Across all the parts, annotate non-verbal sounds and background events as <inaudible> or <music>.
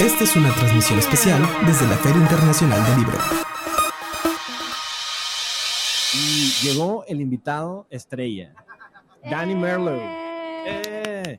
Esta es una transmisión especial desde la Feria Internacional del Libro. Y llegó el invitado estrella, Danny Merlo. ¡Eh!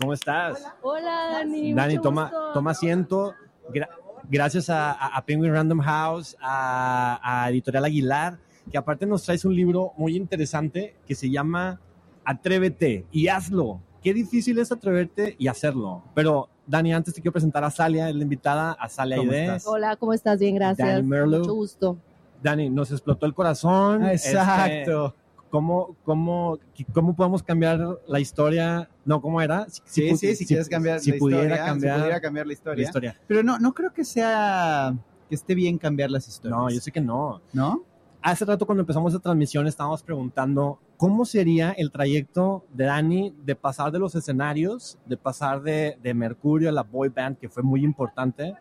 ¿Cómo estás? Hola, Dani. Dani, mucho toma, gusto. toma asiento. Gra- gracias a Penguin Random House, a, a Editorial Aguilar, que aparte nos traes un libro muy interesante que se llama Atrévete y hazlo. Qué difícil es atreverte y hacerlo. Pero, Dani, antes te quiero presentar a Salia, es la invitada, a Salia ¿Cómo Aide. estás? Hola, ¿cómo estás? Bien, gracias. Dani Merlo. Mucho gusto. Dani, nos explotó el corazón. Ah, Este, Exacto. ¿cómo, cómo, ¿Cómo podemos cambiar la historia? No, ¿cómo era? Si- Sí, pu- sí, si, quieres cambiar si la pudiera historia, cambiar si pudiera cambiar la la historia. historia. Pero no, no creo que sea que esté bien cambiar las historias. No, yo sé que no. ¿No? Hace rato cuando empezamos la transmisión estábamos preguntando cómo sería el trayecto de Dani de pasar de los escenarios, de pasar de, de Mercurio a la boy band, que fue muy importante,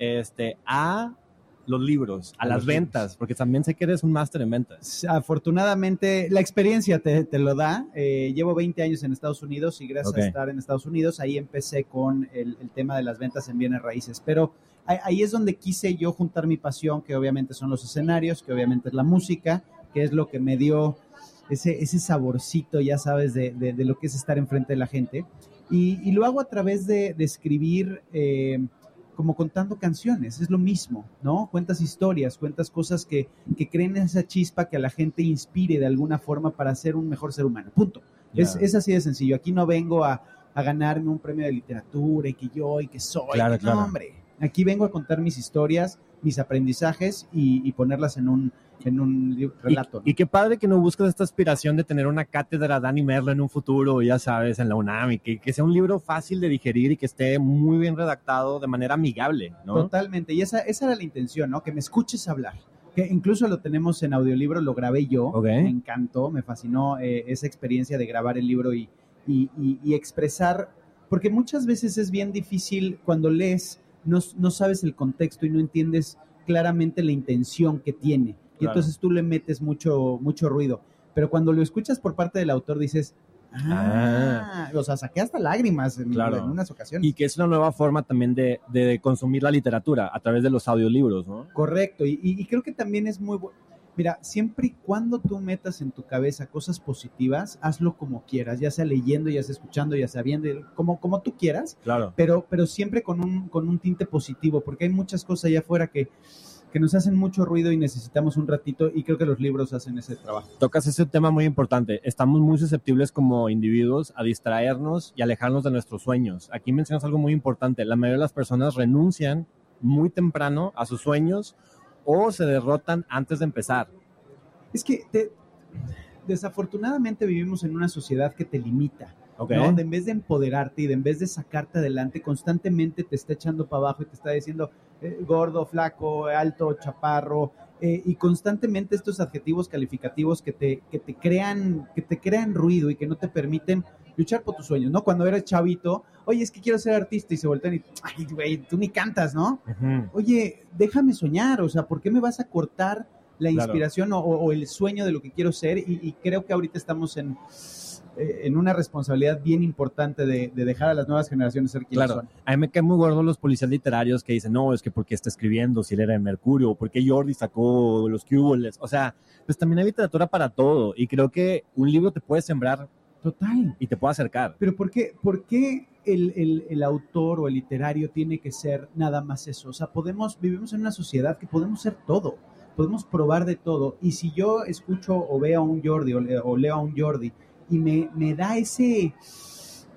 este, a los libros, a, A las ventas, libros. porque también sé que eres un máster en ventas. Afortunadamente, la experiencia te, te lo da. Eh, llevo 20 años en Estados Unidos y gracias Ok. a estar en Estados Unidos, ahí empecé con el, el tema de las ventas en bienes raíces. Pero ahí, ahí es donde quise yo juntar mi pasión, que obviamente son los escenarios, que obviamente es la música, que es lo que me dio ese, ese saborcito, ya sabes, de, de- de lo que es estar enfrente de la gente. Y, y lo hago a través de, de escribir eh, como contando canciones, es lo mismo, ¿no? Cuentas historias, cuentas cosas que, que creen esa chispa que a la gente inspire de alguna forma para ser un mejor ser humano. Punto. Es, Ya. es así de sencillo. Aquí no vengo a, a ganarme un premio de literatura y que yo y que soy. Claro, No, claro. hombre. Aquí vengo a contar mis historias, mis aprendizajes y, y ponerlas en un, en un relato. Y, y qué padre que no buscas esta aspiración de tener una cátedra Dani Merlo en un futuro, ya sabes, en la UNAM, y que, que sea un libro fácil de digerir y que esté muy bien redactado de manera amigable, ¿no? Totalmente. Y esa, esa era la intención, ¿no? Que me escuches hablar. Que incluso lo tenemos en audiolibro, lo grabé yo. Ok. Me encantó, me fascinó eh, esa experiencia de grabar el libro y, y- y- y expresar. Porque muchas veces es bien difícil cuando lees, no, no sabes el contexto y no entiendes claramente la intención que tiene. Y Claro. entonces tú le metes mucho, mucho ruido. Pero cuando lo escuchas por parte del autor dices, ah, o sea, saqué hasta lágrimas en, Claro. en unas ocasiones. Y que es una nueva forma también de, de consumir la literatura a través de los audiolibros, ¿no? Correcto, y, y- y creo que también es muy bueno. Mira, siempre y cuando tú metas en tu cabeza cosas positivas, hazlo como quieras, ya sea leyendo, ya sea escuchando, ya sea viendo, como, como tú quieras, Claro. pero, pero siempre con un, con un tinte positivo, porque hay muchas cosas allá afuera que, que nos hacen mucho ruido y necesitamos un ratito, y creo que los libros hacen ese trabajo. Tocas ese tema muy importante. Estamos muy susceptibles como individuos a distraernos y alejarnos de nuestros sueños. Aquí mencionas algo muy importante. La mayoría de las personas renuncian muy temprano a sus sueños o se derrotan antes de empezar. Es que te- desafortunadamente vivimos en una sociedad que te limita. ¿Ok? ¿no? De en vez de empoderarte y de en vez de sacarte adelante, constantemente te está echando para abajo y te está diciendo eh, gordo, flaco, alto, chaparro, eh, y constantemente estos adjetivos calificativos que te, que te crean, que te crean ruido y que no te permiten luchar por tus sueños, ¿no? Cuando eres chavito, oye, es que quiero ser artista y se voltean y, ay, güey, tú ni cantas, ¿no? Oye, déjame soñar, o sea, ¿por qué me vas a cortar la Claro. inspiración o, o el sueño de lo que quiero ser? Y, y creo que ahorita estamos en, eh, en una responsabilidad bien importante de, de dejar a las nuevas generaciones ser quienes Claro. son. A mí me caen muy gordos los policías literarios que dicen, no, es que porque está escribiendo, si él era de Mercurio, o porque Jordi sacó los cuboles. O sea, pues también hay literatura para todo. Y creo que un libro te puede sembrar Total. y te puede acercar. Pero ¿por qué, por qué el, el- el autor o el literario tiene que ser nada más eso? O sea, podemos, vivimos en una sociedad que podemos ser todo, podemos probar de todo. Y si yo escucho o veo a un Jordi o, le- o leo a un Jordi y me, me da ese,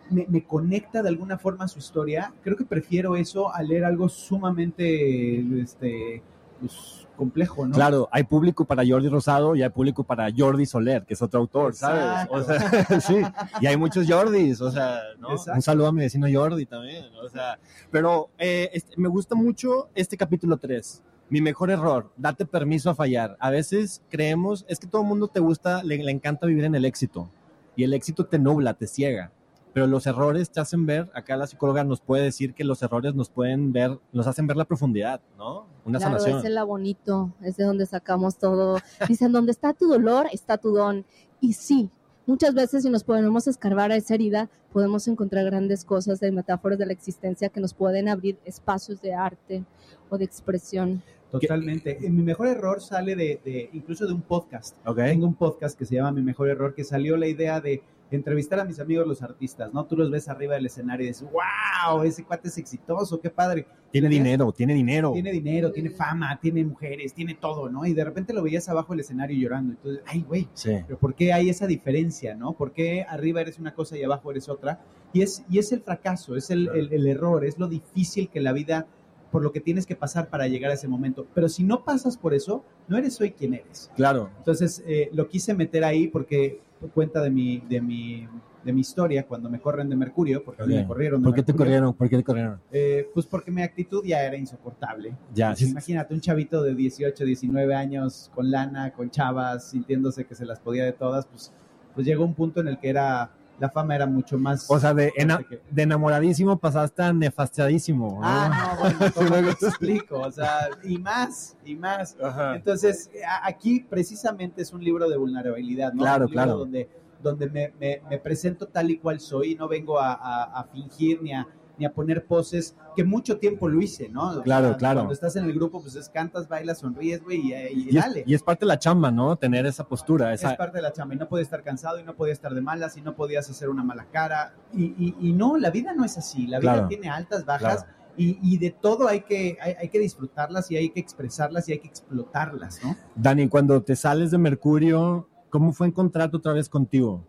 me, me conecta de alguna forma a su historia, creo que prefiero eso a leer algo sumamente este, pues, complejo, ¿no? Claro, hay público para Jordi Rosado y hay público para Jordi Soler, que es otro autor, ¿sabes? O sea, <laughs> sí, y hay muchos Jordis, o sea, ¿no? Un saludo a mi vecino Jordi también, o sea, pero eh, este, me gusta mucho este capítulo 3. Mi mejor error, date permiso a fallar. A veces creemos, es que todo el mundo te gusta, le, le encanta vivir en el éxito. Y el éxito te nubla, te ciega. Pero los errores te hacen ver, acá la psicóloga nos puede decir que los errores nos pueden ver, nos hacen ver la profundidad, ¿no? Una claro, sanación. es el bonito, es de donde sacamos todo. Dicen, donde está tu dolor, está tu don. Y sí, muchas veces si nos ponemos a escarbar a esa herida, podemos encontrar grandes cosas de metáforas de la existencia que nos pueden abrir espacios de arte o de expresión. Totalmente. Eh, Mi mejor error sale de, de- incluso de un podcast. Ok. Tengo un podcast que se llama Mi Mejor Error, que salió la idea de entrevistar a mis amigos los artistas, ¿no? Tú los ves arriba del escenario y dices, wow, ese cuate es exitoso, qué padre. Tiene dinero, tiene dinero. Tiene dinero, tiene fama, tiene mujeres, tiene todo, ¿no? Y de repente lo veías abajo del escenario llorando. Entonces, ay, güey, Sí. pero ¿por qué hay esa diferencia, no? ¿Por qué arriba eres una cosa y abajo eres otra? Y es, y es el fracaso, es el, el- el error, es lo difícil que la vida, por lo que tienes que pasar para llegar a ese momento. Pero si no pasas por eso, no eres hoy quien eres. Claro. Entonces, eh, lo quise meter ahí porque cuenta de mi, de mi, de mi historia cuando me corren de Mercurio, porque me corrieron de ¿Por qué te corrieron? ¿Por qué te corrieron? Eh, pues porque mi actitud ya era insoportable. Ya, Pues sí. Imagínate un chavito de 18, 19 años con lana, con chavas, sintiéndose que se las podía de todas, pues, pues llegó un punto en el que era la fama era mucho más. O sea, de, ena- fuerte que- de enamoradísimo pasaste a nefastiadísimo. ¿no? Ah, no, bueno, <laughs> ¿cómo te explico? O sea, y más, y más. Ajá. Entonces, a- aquí precisamente es un libro de vulnerabilidad, ¿no? Claro, un libro claro. Donde, donde me, me- me presento tal y cual soy, no vengo a, a- a fingir ni a, ni a poner poses, que mucho tiempo lo hice, ¿no? O Claro, sea, claro. Cuando estás en el grupo, pues es cantas, bailas, sonríes, güey, y, y Y es, dale. y es parte de la chamba, ¿no? Tener esa postura. es Esa, parte de la chamba y no podías estar cansado y no podías estar de malas y no podías hacer una mala cara. Y, y- y no, la vida no es así. La vida Claro. tiene altas, bajas Claro. y, y de todo hay que, hay, hay que disfrutarlas y hay que expresarlas y hay que explotarlas, ¿no? Dani, cuando te sales de Mercurio, ¿cómo fue encontrarte otra vez contigo?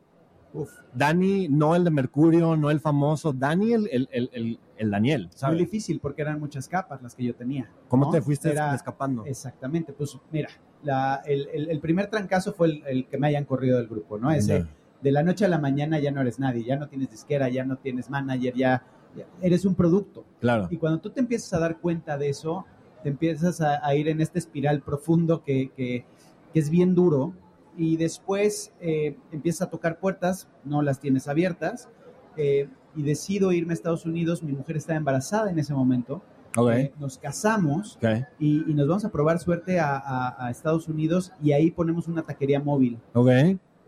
Uf, Dani, no el de Mercurio, no el famoso, Dani, el, el, el, el- el Daniel, muy ¿sabes? difícil porque eran muchas capas las que yo tenía. ¿Cómo ¿no? te fuiste Era- escapando? Exactamente, pues mira, la- el, primer trancazo fue el, que me hayan corrido del grupo, ¿no? Ese, de la noche a la mañana ya no eres nadie, ya no tienes disquera, ya no tienes manager, ya, ya eres un producto. Claro. Y cuando tú te empiezas a dar cuenta de eso, te empiezas a, a ir en este espiral profundo que, que- que es bien duro y después eh, empiezas a tocar puertas, no las tienes abiertas eh, y decido irme a Estados Unidos, mi mujer estaba embarazada en ese momento, Ok. eh, nos casamos y, y nos vamos a probar suerte a, a- a Estados Unidos y ahí ponemos una taquería móvil. Ok.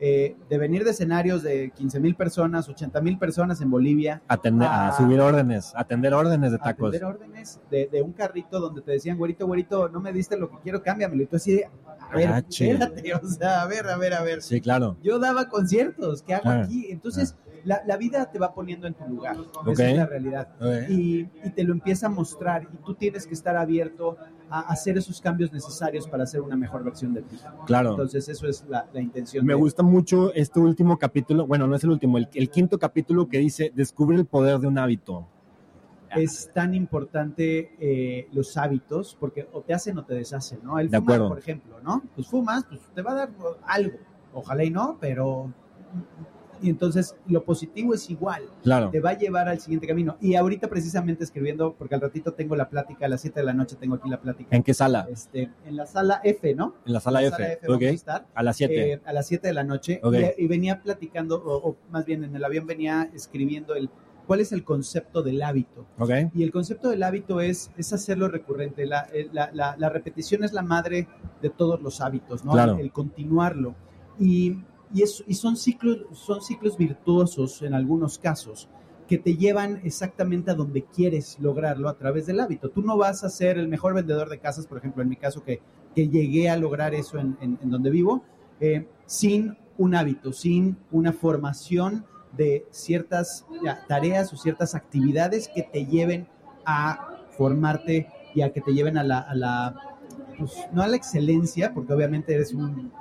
Eh, de venir de escenarios de 15 mil personas, 80 mil personas en Bolivia, Atender, Ah. a subir órdenes, atender órdenes de tacos. atender órdenes de, de un carrito donde te decían, güerito, güerito, no me diste lo que quiero, cámbiamelo. Y tú así de, a ver, Ah, espérate, <laughs> o sea, a ver, a ver, a ver. Sí, claro. Yo daba conciertos, ¿qué hago Ah, aquí? Entonces, la, la vida te va poniendo en tu lugar. Esa es la realidad. Y, y te lo empieza a mostrar y tú tienes que estar abierto a hacer esos cambios necesarios para hacer una mejor versión de ti. Claro. Entonces, eso es la, la intención. Me de- gusta mucho este último capítulo, bueno, no es el último, el, el quinto capítulo que dice, descubre el poder de un hábito. es tan importante eh, los hábitos porque o te hacen o te deshacen, ¿no? El De fumar, acuerdo. por ejemplo, ¿no? Pues fumas, pues te va a dar algo. Ojalá y no, pero... Y entonces lo positivo es igual, Claro. te va a llevar al siguiente camino. Y ahorita precisamente escribiendo, porque al ratito tengo la plática, a las 7 de la noche tengo aquí la plática. ¿En qué sala? Este, en la sala F, ¿no? En la sala En F. vamos Ok. a estar. A las 7. Eh, a las 7 de la noche Ok. y, y venía platicando, o, o más bien en el avión venía escribiendo el cuál es el concepto del hábito. ok. Y el concepto del hábito es, es hacerlo recurrente. La, eh, la- la- la repetición es la madre de todos los hábitos, ¿no? Claro. El, el continuarlo. Y, y, es- y son, ciclos, son ciclos virtuosos en algunos casos que te llevan exactamente a donde quieres lograrlo a través del hábito. Tú no vas a ser el mejor vendedor de casas, por ejemplo, en mi caso, que, que llegué a lograr eso en, en- donde vivo, eh, sin un hábito, sin una formación de ciertas ya, tareas o ciertas actividades que te lleven a formarte y a que te lleven a la, a la pues, no a la excelencia, porque obviamente eres un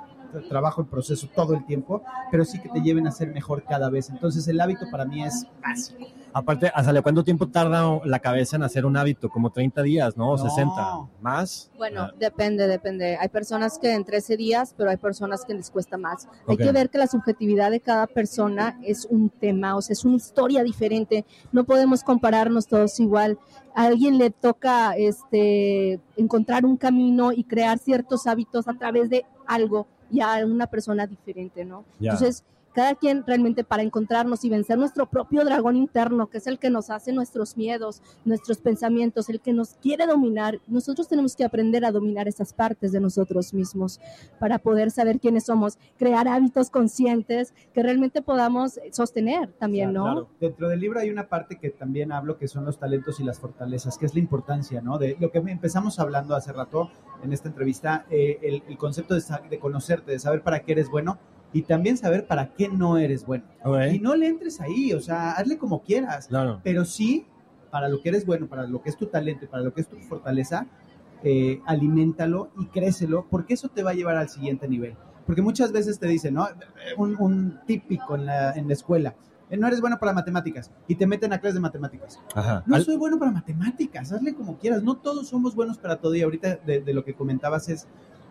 trabajo en proceso todo el tiempo, pero sí que te lleven a ser mejor cada vez. Entonces el hábito para mí es básico. Aparte, ¿hasta cuánto tiempo tarda la cabeza en hacer un hábito? Como 30 días, ¿no? O No. 60. ¿Más? Bueno, Ah, depende, depende. Hay personas que en 13 días, pero hay personas que les cuesta más. Hay que ver que la subjetividad de cada persona es un tema, o sea, es una historia diferente. No podemos compararnos todos igual. A alguien le toca este, encontrar un camino y crear ciertos hábitos a través de algo y a una persona diferente, ¿no? ya. Entonces, cada quien realmente para encontrarnos y vencer nuestro propio dragón interno, que es el que nos hace nuestros miedos, nuestros pensamientos, el que nos quiere dominar. Nosotros tenemos que aprender a dominar esas partes de nosotros mismos para poder saber quiénes somos, crear hábitos conscientes que realmente podamos sostener también, ¿no? Claro. Dentro del libro hay una parte que también hablo que son los talentos y las fortalezas, que es la importancia, ¿no? De lo que empezamos hablando hace rato en esta entrevista, eh, el, concepto de, de conocerte, de saber para qué eres bueno y también saber para qué no eres bueno. Y no le entres ahí, o sea, hazle como quieras. Claro. Pero sí, para lo que eres bueno, para lo que es tu talento, para lo que es tu fortaleza, eh, aliméntalo y crécelo, porque eso te va a llevar al siguiente nivel. Porque muchas veces te dicen, ¿no? Un, típico en la, en la escuela, eh, no eres bueno para matemáticas y te meten a clases de matemáticas. Ajá. No soy bueno para matemáticas, hazle como quieras. No todos somos buenos para todo y ahorita de, de, lo que comentabas es,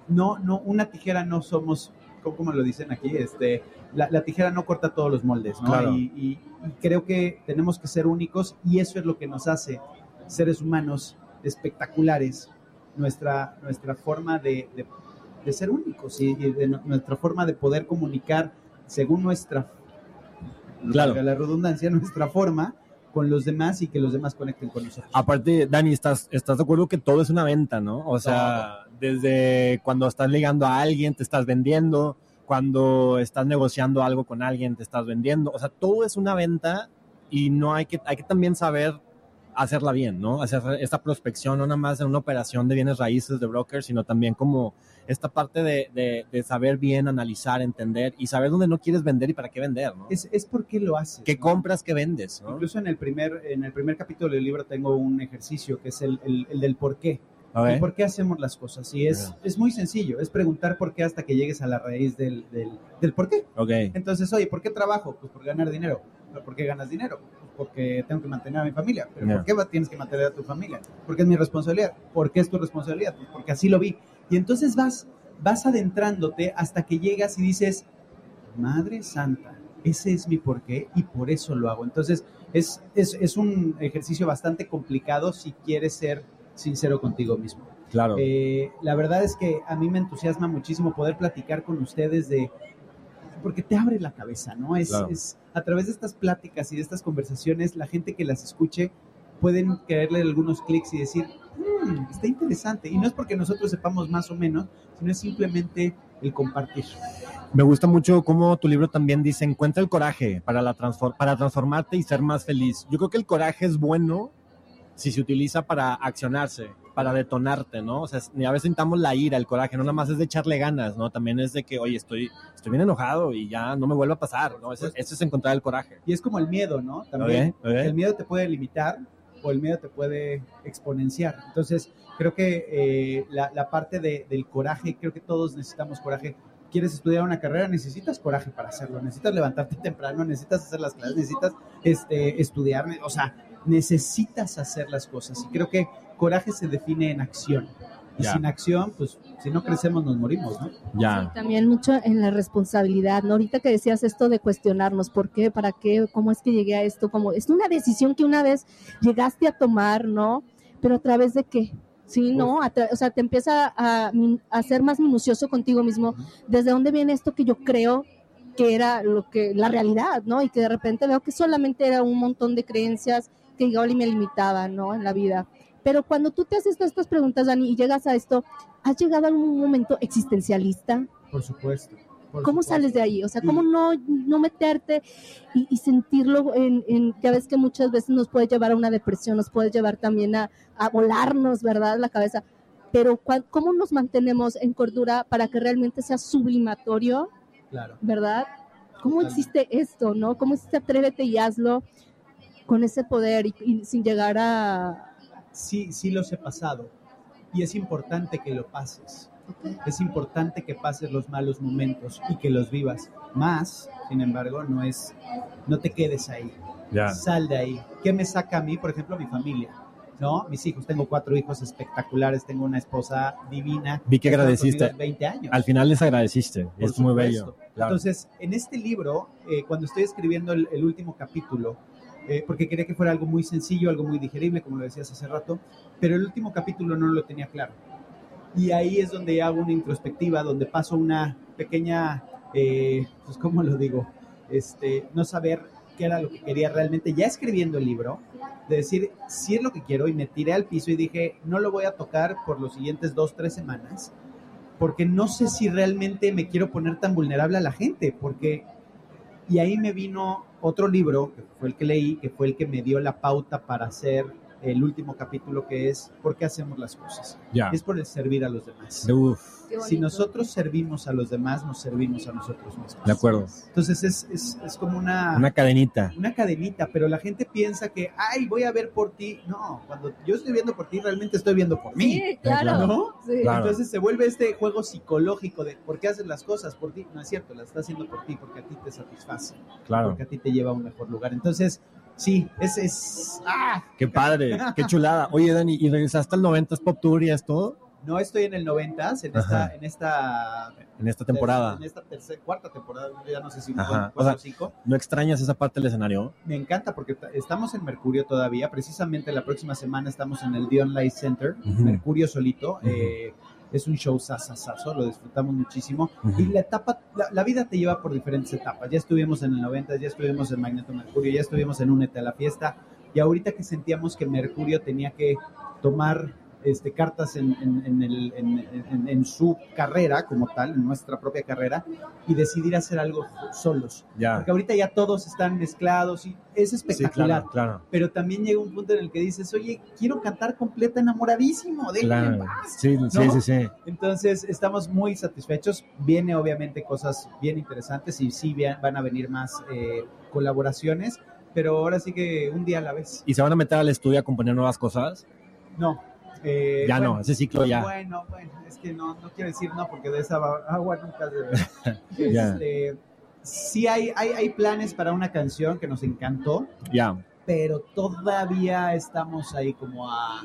no, no, una tijera no somos como lo dicen aquí, este, la, tijera no corta todos los moldes, ¿no? Y, creo que tenemos que ser únicos y eso es lo que nos hace seres humanos espectaculares, nuestra, nuestra forma de, ser únicos y, de nuestra forma de poder comunicar según nuestra, claro. la redundancia, nuestra forma con los demás y que los demás conecten con nosotros. Aparte, Dani, ¿estás, estás de acuerdo que todo es una venta, ¿no? O sea, desde cuando estás ligando a alguien, te estás vendiendo, cuando estás negociando algo con alguien, te estás vendiendo. O sea, todo es una venta y no hay que, hay que también saber hacerla bien, ¿no? Hacer esta prospección, no nada más en una operación de bienes raíces de broker, sino también como esta parte de, de, saber bien, analizar, entender y saber dónde no quieres vender y para qué vender, ¿no? Es, es por qué lo haces. ¿Qué compras, qué vendes? Incluso en el, primer, en el primer capítulo del libro tengo un ejercicio que es el, el, del por qué. ¿Por qué hacemos las cosas? Y es, es muy sencillo, es preguntar por qué hasta que llegues a la raíz del, del, del por qué. Okay. Entonces, oye, ¿por qué trabajo? Pues por ganar dinero. ¿Por qué ganas dinero? porque tengo que mantener a mi familia. ¿Pero por qué tienes que mantener a tu familia? Porque es mi responsabilidad. ¿Por qué es tu responsabilidad? Pues porque así lo vi. Y entonces vas, vas adentrándote hasta que llegas y dices, Madre Santa, ese es mi porqué y por eso lo hago. Entonces es, es, es un ejercicio bastante complicado si quieres ser sincero contigo mismo. Claro. Eh, la verdad es que a mí me entusiasma muchísimo poder platicar con ustedes de, porque te abre la cabeza, ¿no? Es, es, a través de estas pláticas y de estas conversaciones, la gente que las escuche pueden quererle algunos clics y decir, hmm, está interesante. Y no es porque nosotros sepamos más o menos, sino es simplemente el compartir. Me gusta mucho cómo tu libro también dice, encuentra el coraje para, la para transformarte y ser más feliz. Yo creo que el coraje es bueno si se utiliza para accionarse, para detonarte, ¿no? O sea, a veces sintamos la ira, el coraje, no nada más es de echarle ganas, ¿no? También es de que, oye, estoy, estoy bien enojado y ya no me vuelva a pasar, ¿no? Eso, es encontrar el coraje. Y es como el miedo, ¿no? También. El miedo te puede limitar o el miedo te puede exponenciar. Entonces, creo que eh, la, parte del coraje, creo que todos necesitamos coraje. Quieres estudiar una carrera, necesitas coraje para hacerlo, necesitas levantarte <laughs> temprano, necesitas hacer las clases, necesitas este, estudiar, o sea, necesitas hacer las cosas. Y creo que coraje se define en acción. Y sin acción, pues si no crecemos nos morimos, ¿no? Ya. también mucho en la responsabilidad, ¿no? Ahorita que decías esto de cuestionarnos, ¿por qué? ¿Para qué? ¿Cómo es que llegué a esto? Como es una decisión que una vez llegaste a tomar, ¿no? Pero a través de qué? Sí, ¿no? o sea, te empieza a, a, ser más minucioso contigo mismo. ¿Desde dónde viene esto que yo creo que era lo que la realidad, ¿no? Y que de repente veo que solamente era un montón de creencias que igual y me limitaban, ¿no? En la vida. Pero cuando tú te haces estas preguntas, Dani, y llegas a esto, ¿has llegado a un momento existencialista? Por supuesto. ¿Cómo sales de ahí? O sea, ¿cómo no, no meterte y, sentirlo en, en, ya ves que muchas veces nos puede llevar a una depresión, nos puede llevar también a, a volarnos, ¿verdad? La cabeza. Pero ¿cómo nos mantenemos en cordura para que realmente sea sublimatorio? Claro. ¿Verdad? ¿Cómo existe esto, no? ¿Cómo existe atrévete y hazlo con ese poder y sin llegar a, sí, sí los he pasado y es importante que lo pases. Es importante que pases los malos momentos y que los vivas. Más, sin embargo, no es, no te quedes ahí. Sal de ahí. ¿Qué me saca a mí, por ejemplo, mi familia? ¿no? Mis hijos, tengo cuatro hijos espectaculares, tengo una esposa divina. Vi que agradeciste. 20 años. Al final les agradeciste, es muy bello. Entonces, en este libro, eh, cuando estoy escribiendo el, último capítulo, eh, porque quería que fuera algo muy sencillo, algo muy digerible, como lo decías hace rato, pero el último capítulo no lo tenía claro. Y ahí es donde hago una introspectiva, donde paso una pequeña, eh, pues, ¿cómo lo digo? este, no saber qué era lo que quería realmente, ya escribiendo el libro, de decir, si es lo que quiero, y me tiré al piso y dije, no lo voy a tocar por los siguientes dos, tres semanas, porque no sé si realmente me quiero poner tan vulnerable a la gente, porque... Y ahí me vino otro libro, que fue el que leí, que fue el que me dio la pauta para hacer el último capítulo, que es ¿por qué hacemos las cosas? Ya. Es por el servir a los demás. Uf. Si nosotros servimos a los demás, nos servimos a nosotros mismos. de acuerdo. Entonces es, es, es como una, Una cadenita. una cadenita, pero la gente piensa que, ay, voy a ver por ti. No, cuando yo estoy viendo por ti, realmente estoy viendo por mí. Sí, claro. ¿No? Sí. Claro. Entonces se vuelve este juego psicológico de por qué haces las cosas por ti. No es cierto, las estás haciendo por ti porque a ti te satisface, Claro. porque a ti te lleva a un mejor lugar. Entonces, sí, es... es ¡ah! Qué padre, qué chulada. Oye, Dani, ¿y regresaste al 90s Pop Tour y esto No estoy en el 90 en esta, en esta en esta temporada? En esta tercera, cuarta temporada, ya no sé si cuatro O cinco. ¿No extrañas esa parte del escenario? Me encanta porque ta- estamos en Mercurio todavía. Precisamente la próxima semana estamos en el Dion Light Center. Mercurio solito. Eh, es un show sasasazo, lo disfrutamos muchísimo. Y la etapa, la, la vida te lleva por diferentes etapas. Ya estuvimos en el 90, ya estuvimos en Magneto Mercurio, ya estuvimos en Únete a la fiesta. Y ahorita que sentíamos que Mercurio tenía que tomar este, cartas en, en- en el- en- su carrera como tal, en nuestra propia carrera, y decidir hacer algo solos. Ya. Porque ahorita ya todos están mezclados y es Sí, espectacular. claro, claro. Pero también llega un punto en el que dices, oye, quiero cantar completa enamoradísimo, déjenme en Claro. paz. Sí, sí, ¿No? sí, sí. Entonces, estamos muy satisfechos. Viene obviamente cosas bien interesantes y sí van a venir más eh, colaboraciones, pero ahora sí que un día a la vez. ¿Y se van a meter al estudio a componer nuevas cosas? No. Eh, Ya bueno, no, ese ciclo ya. Bueno, bueno, es que no, no quiero decir no, porque de esa agua nunca se <laughs> Ya. Este, Sí hay, hay, hay planes para una canción que nos encantó, Ya. pero todavía estamos ahí como a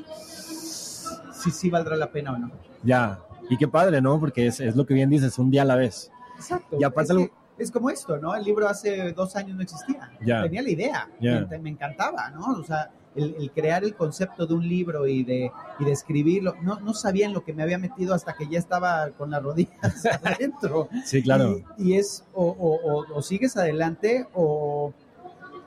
si sí valdrá la pena o no. Ya. Y qué padre, ¿no? Porque es, es lo que bien dices, un día a la vez. Exacto. Y aparte es, algo- que es como esto, ¿no? El libro hace dos años no existía. Tenía la idea, me, me encantaba, ¿no? O sea, el, el crear el concepto de un libro y de, y de escribirlo, no, no sabía en lo que me había metido hasta que ya estaba con las rodillas <laughs> adentro. Sí, claro. Y, y es o, o- o- o sigues adelante o,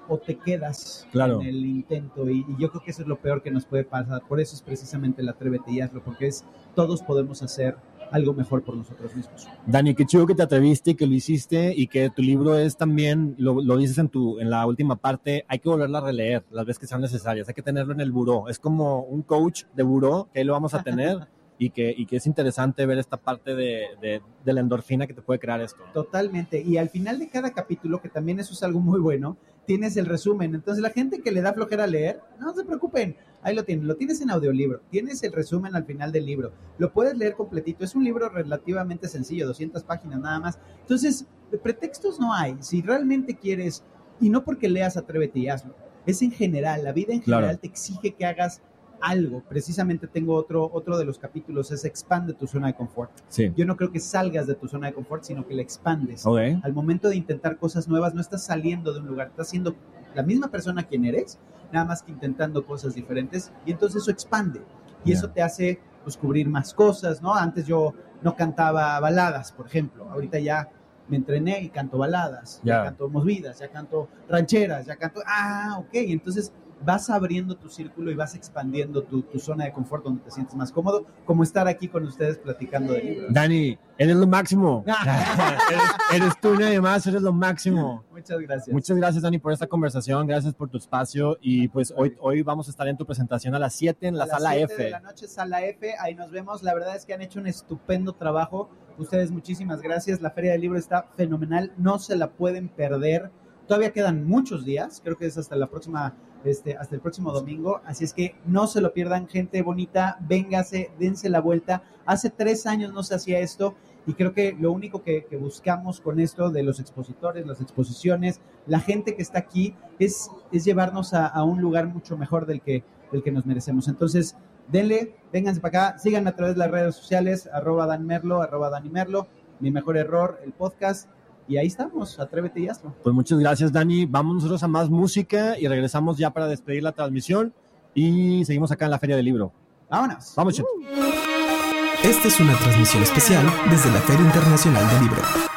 o te quedas Claro. en el intento. Y, y yo creo que eso es lo peor que nos puede pasar. Por eso es precisamente el atrévete y hazlo, porque es todos podemos hacer algo mejor por nosotros mismos. Dani, qué chido que te atreviste, que lo hiciste y que tu libro es también, lo, lo dices en, tu, en la última parte, hay que volverla a releer las veces que sean necesarias, hay que tenerlo en el buró. Es como un coach de buró que ahí lo vamos a tener <laughs> y que, y que es interesante ver esta parte de, de, de la endorfina que te puede crear esto. Totalmente. Y al final de cada capítulo, que también eso es algo muy bueno, tienes el resumen. Entonces la gente que le da flojera leer, no se preocupen. Ahí lo tienes. Lo tienes en audiolibro. Tienes el resumen al final del libro. Lo puedes leer completito. Es un libro relativamente sencillo, 200 páginas nada más. Entonces, pretextos no hay. Si realmente quieres, y no porque leas Atrévete y hazlo, es en general. La vida en Claro. general te exige que hagas algo. Precisamente tengo otro, otro de los capítulos, es expande tu zona de confort. Sí. Yo no creo que salgas de tu zona de confort, sino que la expandes. Ok. Al momento de intentar cosas nuevas, no estás saliendo de un lugar, estás siendo la misma persona quien eres, nada más que intentando cosas diferentes, y entonces eso expande. Y Ya. eso te hace descubrir más cosas, ¿no? Antes yo no cantaba baladas, por ejemplo. Ahorita ya me entrené y canto baladas, ya, Ya. canto movidas, ya canto rancheras, ya canto... Ah, ok. Entonces vas abriendo tu círculo y vas expandiendo tu, tu zona de confort donde te sientes más cómodo, como estar aquí con ustedes platicando de libros. Dani, eres lo máximo. <laughs> eres, eres tú y nadie más, eres lo máximo. Muchas gracias. Muchas gracias, Dani, por esta conversación. Gracias por tu espacio. Y pues hoy, hoy vamos a estar en tu presentación a las 7 en la A las sala 7 F. de la noche, sala F, ahí nos vemos. La verdad es que han hecho un estupendo trabajo. Ustedes, muchísimas gracias. La Feria del Libro está fenomenal, no se la pueden perder. Todavía quedan muchos días, creo que es hasta la próxima, este, hasta el próximo domingo. Así es que no se lo pierdan, gente bonita, véngase, dense la vuelta. Hace tres años no se hacía esto. Y creo que lo único que, buscamos con esto de los expositores, las exposiciones, la gente que está aquí, es, es llevarnos a, a un lugar mucho mejor del que, del que nos merecemos. Entonces, denle, vénganse para acá, síganme a través de las redes sociales, arroba Dan Merlo, arroba Dani Merlo, mi mejor error, el podcast, y ahí estamos, atrévete y hazlo. Pues muchas gracias, Dani. Vamos nosotros a más música y regresamos ya para despedir la transmisión. Y seguimos acá en la Feria del Libro. Vámonos. Vamos, Cheto. Esta es una transmisión especial desde la Feria Internacional del Libro.